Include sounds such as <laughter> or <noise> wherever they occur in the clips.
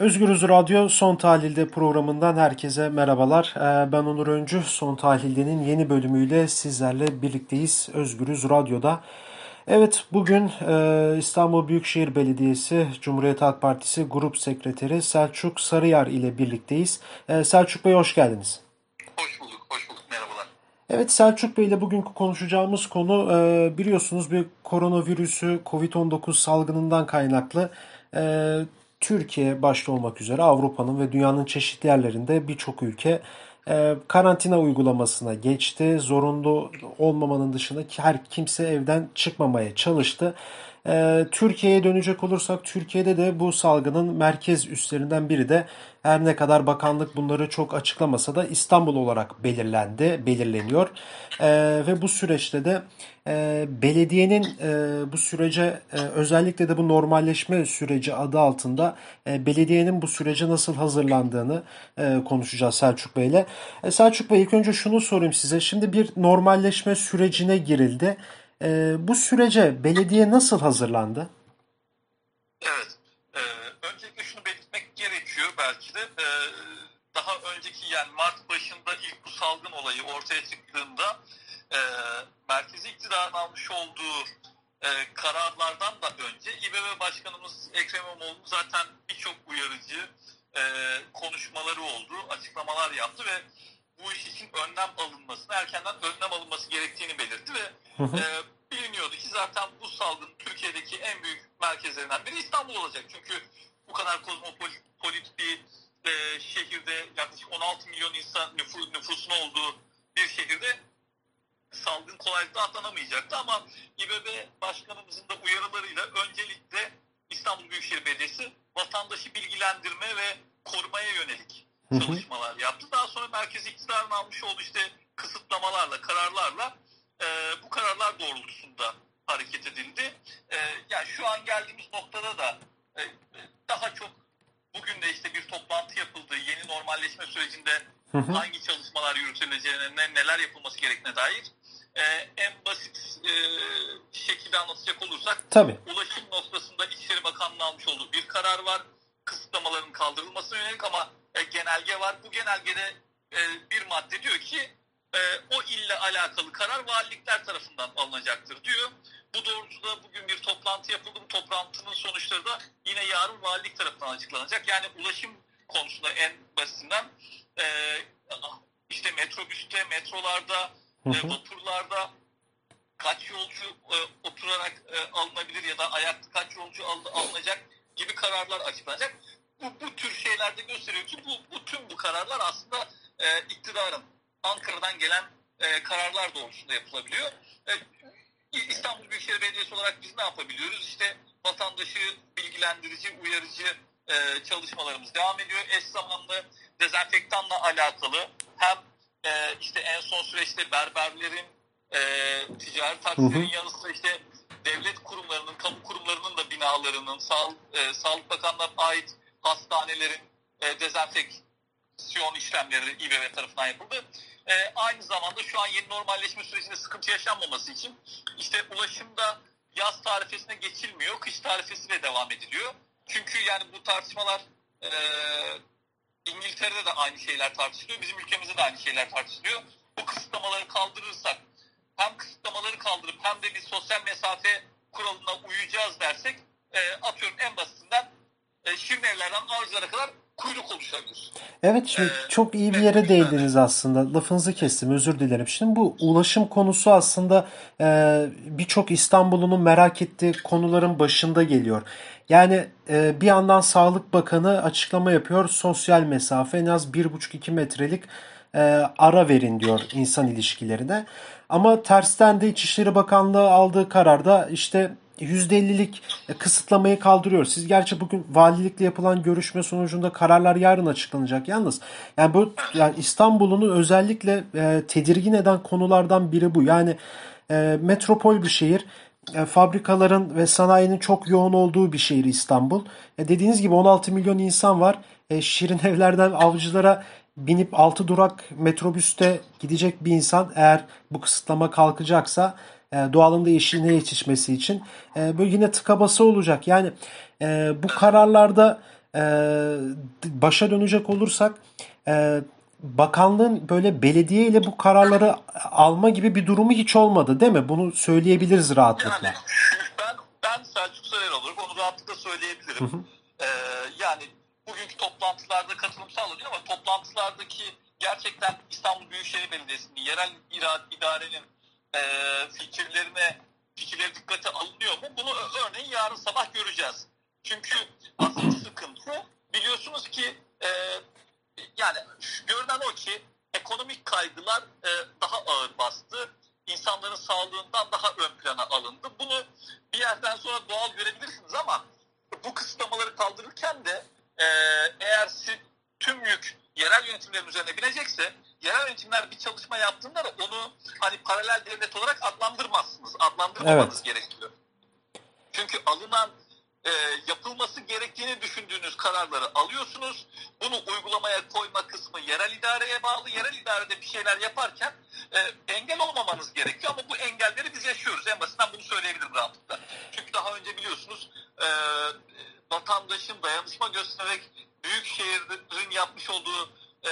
Özgürüz Radyo Son Tahlilde programından herkese merhabalar. Ee, ben Onur Öncü. Son Tahlilde'nin yeni bölümüyle sizlerle birlikteyiz Özgürüz Radyo'da. Evet bugün e, İstanbul Büyükşehir Belediyesi Cumhuriyet Halk Partisi Grup Sekreteri Selçuk Sarıyar ile birlikteyiz. Ee, Selçuk Bey hoş geldiniz. Hoş bulduk, hoş bulduk. Merhabalar. Evet Selçuk Bey ile bugünkü konuşacağımız konu e, biliyorsunuz bir koronavirüsü COVID-19 salgınından kaynaklı e, Türkiye başta olmak üzere Avrupa'nın ve dünyanın çeşitli yerlerinde birçok ülke e, karantina uygulamasına geçti. Zorunlu olmamanın dışında her kimse evden çıkmamaya çalıştı. E, Türkiye'ye dönecek olursak Türkiye'de de bu salgının merkez üstlerinden biri de her ne kadar bakanlık bunları çok açıklamasa da İstanbul olarak belirlendi, belirleniyor. E, ve bu süreçte de e, belediyenin e, bu sürece e, özellikle de bu normalleşme süreci adı altında e, belediyenin bu sürece nasıl hazırlandığını e, konuşacağız Selçuk Bey ile. E, Selçuk Bey ilk önce şunu sorayım size. Şimdi bir normalleşme sürecine girildi. E, bu sürece belediye nasıl hazırlandı? Evet. E, öncelikle şunu belirtmek gerekiyor belki de. E, daha önceki yani Mart başında ilk bu salgın olayı ortaya çıktığında e, merkezi iktidarın almış olduğu e, kararlardan da önce İBB Başkanımız Ekrem İmamoğlu zaten birçok uyarıcı e, konuşmaları oldu, açıklamalar yaptı ve bu iş için önlem alınmasını, erkenden önlem alınması gerektiğini belirtti ve e, biliniyordu ki zaten bu salgın Türkiye'deki en büyük merkezlerinden biri İstanbul olacak. Çünkü bu kadar kozmopolit bir e, şehirde yaklaşık 16 milyon insan nüfus, nüfusun olduğu bir şehirde salgın kolaylıkla atlanamayacaktı ama İBB Başkanımızın da uyarılarıyla öncelikle İstanbul Büyükşehir Belediyesi vatandaşı bilgilendirme ve korumaya yönelik çalışmalar yaptı. Daha sonra merkez iktidarın almış olduğu işte kısıtlamalarla, kararlarla e, bu kararlar doğrultusunda hareket edildi. E, yani şu an geldiğimiz noktada da e, daha çok bugün de işte bir toplantı yapıldı. Yeni normalleşme sürecinde hangi çalışmalar yürütüleceğine, neler yapılması gerektiğine dair e, en basit e, şekilde anlatacak olursak Tabii. ulaşım noktasında İçişleri Bakanlığı almış olduğu bir karar var. Kısıtlamaların kaldırılmasına yönelik ama e, genelge var. Bu genelgede e, bir madde diyor ki e, o ille alakalı karar valilikler tarafından alınacaktır diyor. Bu doğrultuda bugün bir toplantı yapıldı. Bu toplantının sonuçları da yine yarın valilik tarafından açıklanacak. Yani ulaşım konusunda en basitinden e, işte metrobüste, metrolarda, e, vapurlarda kaç yolcu e, oturarak e, alınabilir ya da ayakta kaç yolcu al, alınacak gibi kararlar açıklanacak. Bu, bu şeylerde gösteriyor ki bu, bu tüm bu kararlar aslında e, iktidarın Ankara'dan gelen e, kararlar doğrultusunda yapılabiliyor. E, İstanbul Büyükşehir Belediyesi olarak biz ne yapabiliyoruz? İşte vatandaşı bilgilendirici, uyarıcı e, çalışmalarımız devam ediyor. Eş zamanlı dezenfektanla alakalı hem e, işte en son süreçte berberlerin, e, ticaret taksilerin yanı sıra işte devlet kurumlarının, kamu kurumlarının da binalarının, sağ, e, Sağlık Bakanlığı'na ait hastanelerin e, dezenfeksiyon işlemleri İBB tarafından yapıldı. E, aynı zamanda şu an yeni normalleşme sürecinde sıkıntı yaşanmaması için işte ulaşımda yaz tarifesine geçilmiyor, kış tarifesiyle devam ediliyor. Çünkü yani bu tartışmalar e, İngiltere'de de aynı şeyler tartışılıyor, bizim ülkemizde de aynı şeyler tartışılıyor. Bu kısıtlamaları kaldırırsak hem kısıtlamaları kaldırıp hem de bir sosyal mesafe kuralına uyacağız dersek e, atıyorum en basitinden e, şirin evlerden avcılara kadar kuyruk oluşabilir. Evet şimdi Ee, çok iyi bir evet, yere güzel. değindiniz aslında. Lafınızı kestim özür dilerim. Şimdi bu ulaşım konusu aslında e, birçok İstanbul'un merak ettiği konuların başında geliyor. Yani e, bir yandan Sağlık Bakanı açıklama yapıyor. Sosyal mesafe en az 1,5-2 metrelik e, ara verin diyor insan ilişkilerine. Ama tersten de İçişleri Bakanlığı aldığı kararda işte %50'lik kısıtlamayı kaldırıyor. Siz gerçi bugün valilikle yapılan görüşme sonucunda kararlar yarın açıklanacak. Yalnız yani bu yani İstanbul'un özellikle e, tedirgin eden konulardan biri bu. Yani e, metropol bir şehir. E, fabrikaların ve sanayinin çok yoğun olduğu bir şehir İstanbul. E, dediğiniz gibi 16 milyon insan var. E, şirin <laughs> evlerden avcılara binip 6 durak metrobüste gidecek bir insan eğer bu kısıtlama kalkacaksa e, doğalın da yeşiline yetişmesi için e, böyle yine tıka basa olacak. Yani e, bu kararlarda başa dönecek olursak bakanlığın böyle belediye ile bu kararları alma gibi bir durumu hiç olmadı değil mi? Bunu söyleyebiliriz rahatlıkla. Yani ben ben Selçuk Soyer olarak onu rahatlıkla söyleyebilirim. Ee, yani bugünkü toplantılarda katılım sağlanıyor ama toplantılardaki gerçekten İstanbul Büyükşehir Belediyesi'nin yerel ira- idarenin e, fikirlerine fikirleri dikkate alınıyor mu? Bunu örneğin yarın sabah göreceğiz. Çünkü asıl sıkıntı biliyorsunuz ki e, yani görünen o ki ekonomik kaygılar e, daha ağır bastı. İnsanların sağlığından daha ön plana alındı. Bunu bir yerden sonra doğal görebilirsiniz ama bu kısıtlamaları kaldırırken de e, eğer si- tüm yük yerel yönetimlerin üzerine binecekse yerel yönetimler bir çalışma yaptığında da onu hani paralel devlet olarak adlandırmazsınız. Adlandırmamanız gerekiyor. Çünkü alınan e, yapılması gerektiğini düşündüğünüz kararları alıyorsunuz. Bunu uygulamaya koyma kısmı yerel idareye bağlı. Yerel idarede bir şeyler yaparken e, engel olmamanız gerekiyor ama bu engelleri biz yaşıyoruz. En basitinden bunu söyleyebilirim rahatlıkla. Çünkü daha önce biliyorsunuz e, vatandaşın dayanışma göstererek büyük şehirlerin yapmış olduğu e,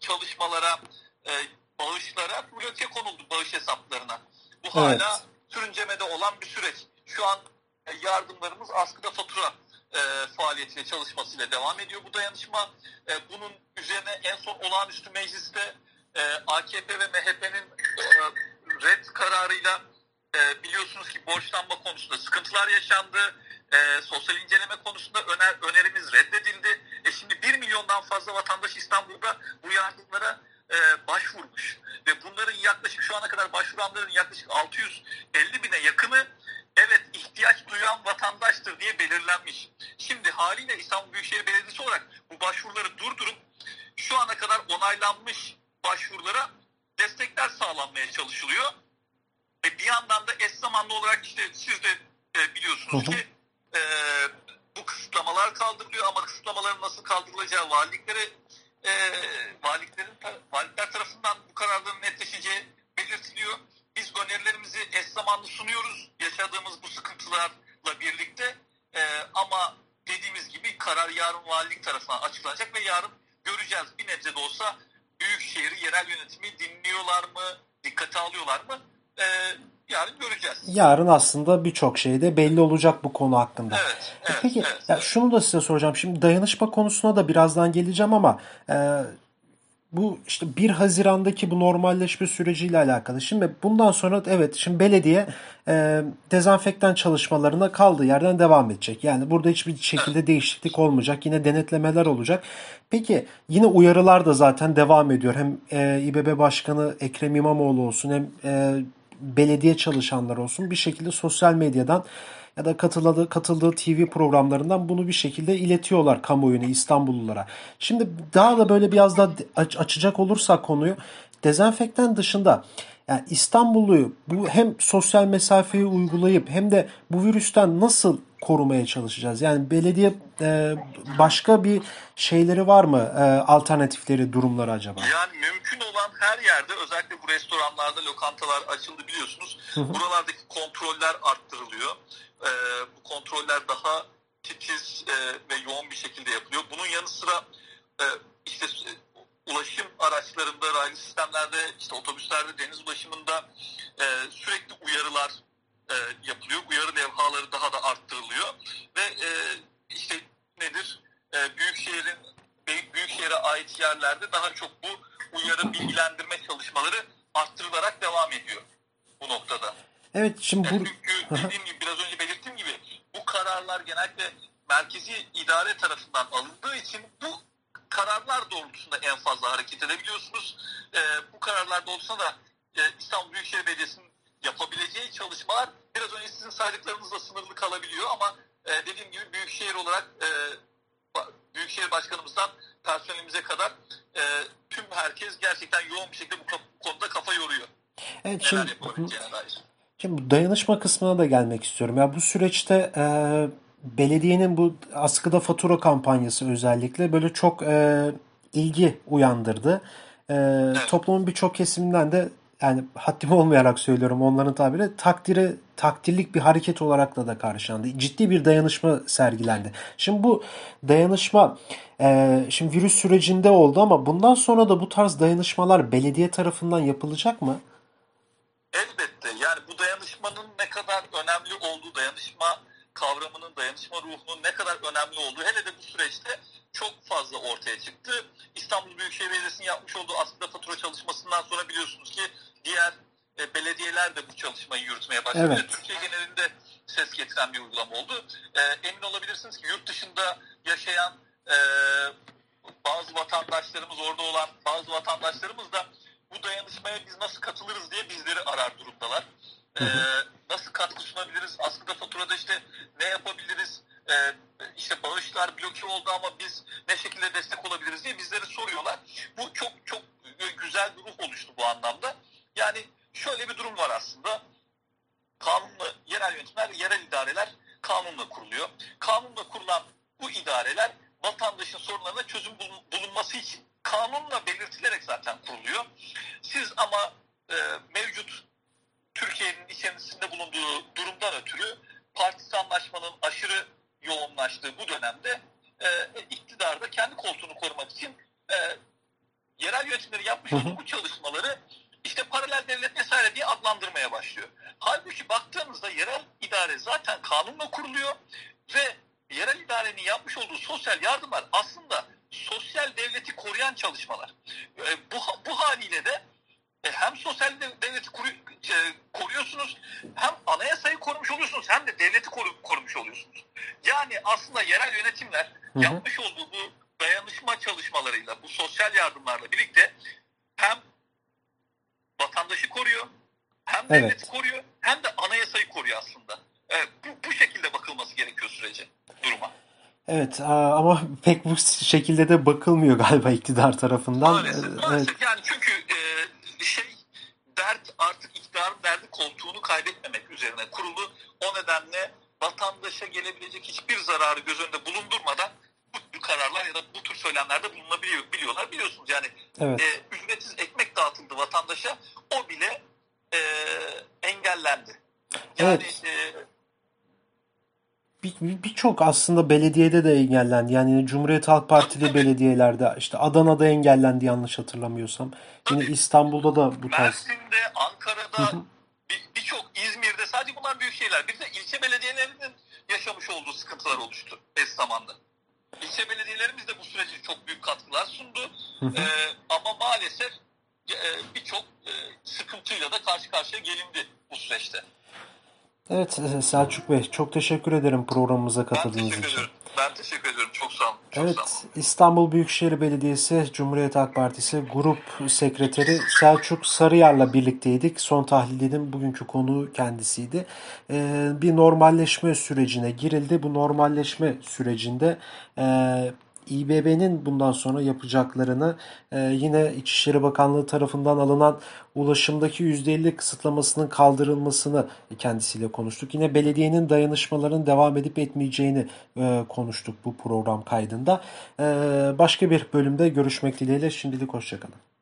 çalışmalara, e, bağışlara bloke konuldu bağış hesaplarına. Bu Evet. hala sürüncemede olan bir süreç. Şu an e, yardımlarımız askıda fatura e, faaliyetiyle çalışmasıyla devam ediyor bu dayanışma. E, bunun üzerine en son olağanüstü mecliste e, AKP ve MHP'nin e, red kararıyla e, biliyorsunuz ki borçlanma konusunda sıkıntılar yaşandı. E, sosyal inceleme konusunda öner, önerimiz reddedildi. E şimdi 1 milyondan fazla vatandaş İstanbul'da bu yardımlara e, başvurmuş. Ve bunların yaklaşık şu ana kadar başvuranların yaklaşık 650 bine yakını evet ihtiyaç duyan vatandaştır diye belirlenmiş. Şimdi haliyle İstanbul Büyükşehir Belediyesi olarak bu başvuruları durdurup şu ana kadar onaylanmış başvurulara destekler sağlanmaya çalışılıyor. Ve bir yandan da eş zamanlı olarak işte siz de e, biliyorsunuz Hı hı. ki e, kaldırılıyor ama kısıtlamaların nasıl kaldırılacağı valiliklere e, valiliklerin valilikler tarafından bu kararların netleşeceği belirtiliyor. Biz önerilerimizi eş zamanlı sunuyoruz yaşadığımız bu sıkıntılarla birlikte E, ama dediğimiz gibi karar yarın valilik tarafından açıklanacak ve yarın göreceğiz bir nebze de olsa büyükşehir yerel yönetimi dinliyorlar mı, dikkate alıyorlar mı? E, yarın göreceğiz. Yarın aslında birçok şey de belli olacak bu konu hakkında. Evet, E evet, Peki evet, ya evet. şunu da size soracağım. Şimdi dayanışma konusuna da birazdan geleceğim ama e, bu işte 1 Haziran'daki bu normalleşme süreciyle alakalı. Şimdi bundan sonra evet şimdi belediye e, dezenfektan çalışmalarına kaldığı yerden devam edecek. Yani burada hiçbir şekilde değişiklik olmayacak. Yine denetlemeler olacak. Peki yine uyarılar da zaten devam ediyor. Hem e, İBB Başkanı Ekrem İmamoğlu olsun hem e, belediye çalışanları olsun bir şekilde sosyal medyadan ya da katıldığı, katıldığı TV programlarından bunu bir şekilde iletiyorlar kamuoyuna, İstanbullulara. Şimdi daha da böyle biraz daha aç- açacak olursak konuyu dezenfektan dışında yani İstanbulluyu bu hem sosyal mesafeyi uygulayıp hem de bu virüsten nasıl korumaya çalışacağız? Yani belediye e, başka bir şeyleri var mı? E, alternatifleri, durumları acaba? Yani mümkün her yerde özellikle bu restoranlarda lokantalar açıldı biliyorsunuz. Buralardaki kontroller arttırılıyor. Ee, bu kontroller daha titiz e, ve yoğun bir şekilde yapılıyor. Bunun yanı sıra e, işte e, ulaşım araçlarında, raylı sistemlerde, işte otobüslerde, deniz ulaşımında e, sürekli uyarılar e, yapılıyor. Uyarı levhaları daha da arttırılıyor ve e, işte nedir? E, Büyükşehir'in büyük büyükşehire ait yerlerde daha çok bu uyarı bilgilendirme çalışmaları arttırılarak devam ediyor bu noktada. Evet şimdi bu Yani çünkü dediğim gibi biraz önce belirttiğim gibi bu kararlar genellikle merkezi idare tarafından alındığı için bu kararlar doğrultusunda en fazla hareket edebiliyorsunuz. Ee, bu kararlar doğrultusunda da e, İstanbul Büyükşehir Belediyesi'nin yapabileceği çalışmalar biraz önce sizin saydıklarınızla sınırlı kalabiliyor ama e, dediğim gibi Büyükşehir olarak e, Büyükşehir Başkanımızdan personelimize kadar e, tüm herkes gerçekten yoğun bir şekilde bu, konuda kafa yoruyor. evet Neler şimdi. Şimdi bu dayanışma kısmına da gelmek istiyorum. Ya bu süreçte e, belediyenin bu askıda fatura kampanyası özellikle böyle çok e, ilgi uyandırdı. E, Toplumun birçok kesiminden de yani haddim olmayarak söylüyorum onların tabiri takdire takdirlik bir hareket olarak da da karşılandı. Ciddi bir dayanışma sergilendi. Şimdi bu dayanışma e, şimdi virüs sürecinde oldu ama bundan sonra da bu tarz dayanışmalar belediye tarafından yapılacak mı? Elbette yani bu dayanışmanın ne kadar önemli olduğu, dayanışma kavramının, dayanışma ruhunun ne kadar önemli olduğu hele de bu süreçte çok fazla ortaya çıktı. İstanbul Büyükşehir Belediyesi'nin yapmış olduğu aslında fatura çalışmasından sonra biliyorsunuz ki diğer e, belediyeler de bu çalışmayı yürütmeye başladı. Evet. Türkiye genelinde ses getiren bir uygulama oldu. E, emin olabilirsiniz ki yurt dışında yaşayan e, bazı vatandaşlarımız, orada olan bazı vatandaşlarımız da bu dayanışmaya biz nasıl katılırız diye bizleri arar durumdalar. E, nasıl katkı sunabiliriz? Aslında faturada işte ne yapabiliriz? E, işte bağışlar bloke oldu ama biz ne şekilde destek olabiliriz diye bizleri soruyorlar. Bu çok çok güzel bir ruh oluştu bu anlamda. Yani şöyle bir durum var aslında. Kanunla yerel yönetimler yerel idareler kanunla kuruluyor. Kanunla kurulan bu idareler vatandaşın sorunlarına çözüm bulun- bulunması için kanunla belirtilerek zaten kuruluyor. Siz ama e, mevcut Türkiye'nin içerisinde bulunduğu durumdan ötürü partisi anlaşmanın aşırı yoğunlaştığı bu dönemde e, iktidarda kendi koltuğunu korumak için e, yerel yönetimleri yapmış olduğu bu çalışmaları işte paralel devlet vesaire diye adlandırmaya başlıyor. Halbuki baktığınızda yerel idare zaten kanunla kuruluyor ve yerel idarenin yapmış olduğu sosyal yardımlar aslında sosyal devleti koruyan çalışmalar. E, bu, bu haliyle de e, hem sosyal de- devleti koru- e, koruyorsunuz hem anayasayı korumuş oluyorsunuz hem de devleti koru- korumuş oluyorsunuz. Yani aslında yerel yönetimler Hı hı. yapmış olduğu bu dayanışma çalışmalarıyla bu sosyal yardımlarla birlikte hem vatandaşı koruyor hem Evet. devleti koruyor hem de anayasayı koruyor aslında. Evet, bu, bu şekilde bakılması gerekiyor sürece. Evet ama <laughs> pek bu şekilde de bakılmıyor galiba iktidar tarafından. Maalesef, maalesef. evet. Yani çünkü e, şey dert artık iktidarın derdi koltuğunu kaybetmemek üzerine kurulu. O nedenle vatandaşa gelebilecek hiçbir zararı göz önünde bulundurmadan bu tür kararlar ya da bu tür söylemlerde bulunabiliyor biliyorlar. Biliyorsunuz yani Evet. e, ücretsiz ekmek dağıtıldı vatandaşa. O bile e, engellendi. Yani Evet. e, Bir- bir- Birçok aslında belediyede de engellendi. Yani Cumhuriyet Halk Partili belediyelerde işte Adana'da engellendi yanlış hatırlamıyorsam. Yine Tabii. İstanbul'da da bu tarz. Mersin'de, Ankara'da, hı. bir- birçok İzmir'de sadece bunlar büyük şeyler. Bir de ilçe belediyelerinin yaşamış olduğu sıkıntılar oluştu eş zamanlı. İlçe belediyelerimiz de bu sürece çok büyük katkılar sundu. Hı hı. Ee, ama maalesef e, birçok e, sıkıntıyla da karşı karşıya gelindi bu süreçte. Evet e, Selçuk Bey çok teşekkür ederim programımıza Ben katıldığınız teşekkür için. ediyorum. Ben teşekkür ediyorum. Çok sağ olun. Çok sağ olun. Evet, İstanbul Büyükşehir Belediyesi Cumhuriyet Halk Partisi Grup Sekreteri Selçuk Sarıyar'la birlikteydik. Son tahlilin bugünkü konu kendisiydi. Ee, bir normalleşme sürecine girildi. Bu normalleşme sürecinde e, İBB'nin bundan sonra yapacaklarını e, yine İçişleri Bakanlığı tarafından alınan ulaşımdaki %50 kısıtlamasının kaldırılmasını kendisiyle konuştuk. Yine belediyenin dayanışmaların devam edip etmeyeceğini e, konuştuk bu program kaydında. E, başka bir bölümde görüşmek dileğiyle şimdilik hoşçakalın.